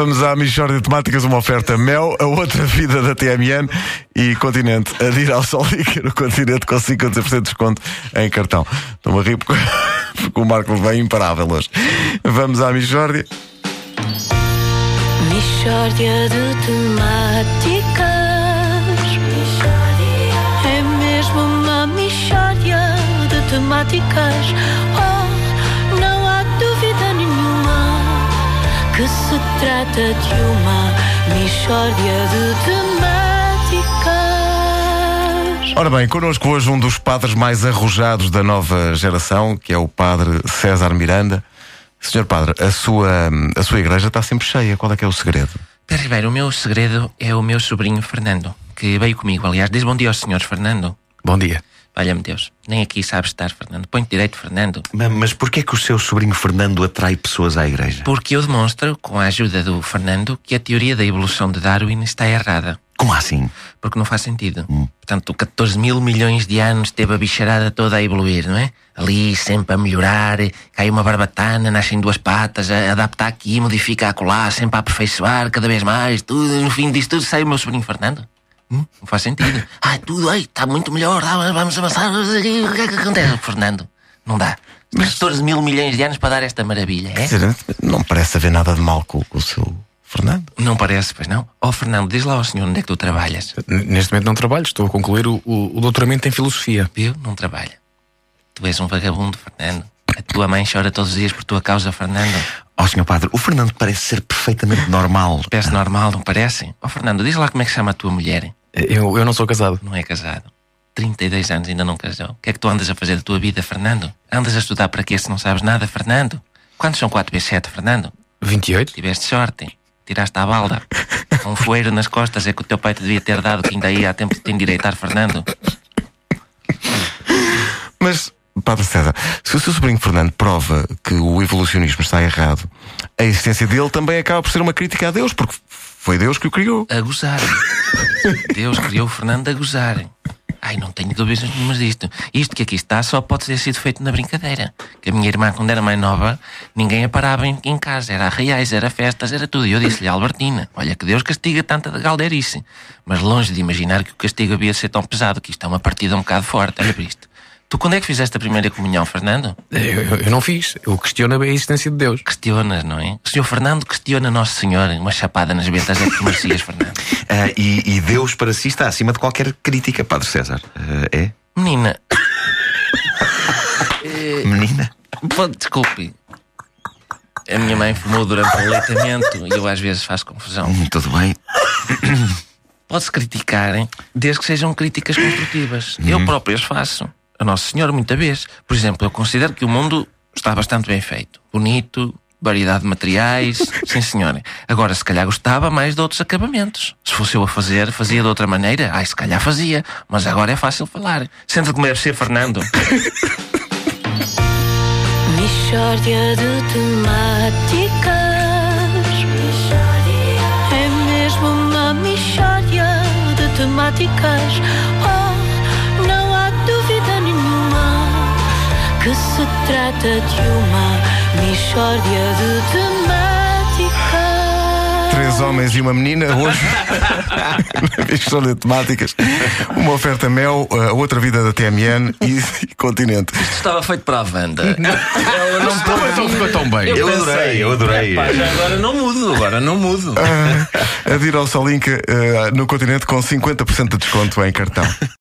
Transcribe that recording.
Vamos à Michórdia de Temáticas, uma oferta Mel, a outra vida da TMN e Continente. Adir ao Sol e no Continente com 50% de desconto em cartão. Estou-me a rir porque, porque o Marco vem imparável hoje. Vamos à Michórdia. Michórdia de temáticas. É mesmo uma michórdia de temáticas. Oh, que se trata de uma michórdia de temáticas. Ora bem, connosco hoje um dos padres mais arrojados da nova geração, que é o padre César Miranda. Senhor Padre, a sua, a sua igreja está sempre cheia. Qual é que é o segredo? Pedro Ribeiro, o meu segredo é o meu sobrinho Fernando, que veio comigo. Aliás, diz bom dia aos senhores, Fernando. Bom dia. Valha-me Deus. Nem aqui sabes estar, Fernando. Põe-te direito, Fernando. Mas, mas porquê é que o seu sobrinho Fernando atrai pessoas à igreja? Porque eu demonstro, com a ajuda do Fernando, que a teoria da evolução de Darwin está errada. Como assim? Porque não faz sentido. Portanto, 14 mil milhões de anos teve a bicharada toda a evoluir, não é? Ali, sempre a melhorar, cai uma barbatana, nascem duas patas, adapta aqui, modifica acolá, sempre a aperfeiçoar cada vez mais, tudo, no fim disso tudo sai o meu sobrinho Fernando. Hum? Não faz sentido. Ah, tudo, ai, está muito melhor, vamos avançar. O que é que acontece, Fernando? Não dá. 14 mil milhões de anos para dar esta maravilha, é? Dizer, não parece haver nada de mal com, com o seu Fernando. Não parece, pois não? Oh, Fernando, diz lá ao senhor onde é que tu trabalhas. Neste momento não trabalho, estou a concluir o, o- o doutoramento em filosofia. Viu? Não trabalha. Tu és um vagabundo, Fernando. A tua mãe chora todos os dias por tua causa, Fernando. Ó, senhor padre, o Fernando parece ser perfeitamente normal. Parece normal, não parece? Oh, Fernando, diz lá como é que se chama a tua mulher. Eu, eu não sou casado. Não é casado. 32 anos ainda não casou. O que é que tu andas a fazer da tua vida, Fernando? Andas a estudar para quê se não sabes nada, Fernando? Quantos são 4 vezes 7, Fernando? 28? Tiveste sorte. Tiraste a balda. Um foeiro nas costas é que o teu pai te devia ter dado, que ainda aí há tempo de te endireitar, Fernando. Mas, Padre César, se o seu sobrinho Fernando prova que o evolucionismo está errado, a existência dele também acaba por ser uma crítica a Deus, porque foi Deus que o criou. a gozar. Deus criou o Fernando a gozar. Ai, não tenho dúvidas nenhumas disto. Isto que aqui está só pode ter sido feito na brincadeira. Que a minha irmã, quando era mais nova, ninguém a parava em, em casa. Era reais, era festas, era tudo. E eu disse-lhe, Albertina, olha que Deus castiga tanta de galdeirice. Mas longe de imaginar que o castigo havia de ser tão pesado, que isto é uma partida um bocado forte. Olha para isto. Tu quando é que fizeste a primeira comunhão, Fernando? Eu, eu- eu não fiz. Eu questiono a existência de Deus. Questionas, não é? O senhor Fernando questiona Nosso Senhor. Uma chapada nas ventas é que tu merecias, Fernando. Ah, e, e Deus para si está acima de qualquer crítica, Padre César. Ah, é? Menina, Menina? Desculpe. A minha mãe fumou durante o aleitamento e eu às vezes faço confusão. Hum, tudo bem. Pode-se criticar, hein? desde que sejam críticas construtivas. Eu próprio as faço. A Nossa Senhora, muita vez. Por exemplo, eu considero que o mundo está bastante bem feito. Bonito, variedade de materiais. Sim, senhora. Agora, se calhar gostava mais de outros acabamentos. Se fosse eu a fazer, fazia de outra maneira. Ai, se calhar fazia. Mas agora é fácil falar. Senta como deve ser, Fernando. Michórdia de temáticas. É mesmo uma michórdia de temáticas. Trata de uma michórdia de temáticas. Três homens e uma menina, hoje, na Michórdia de Temáticas, uma oferta Mel, a outra vida da TMN e, e Continente. Estava feito para a Wanda. Então ficou tão bem. Eu adorei, eu adorei. Pá, agora não mudo, agora não mudo. Adir ao Solinca eh, no Continente com 50% de desconto em cartão.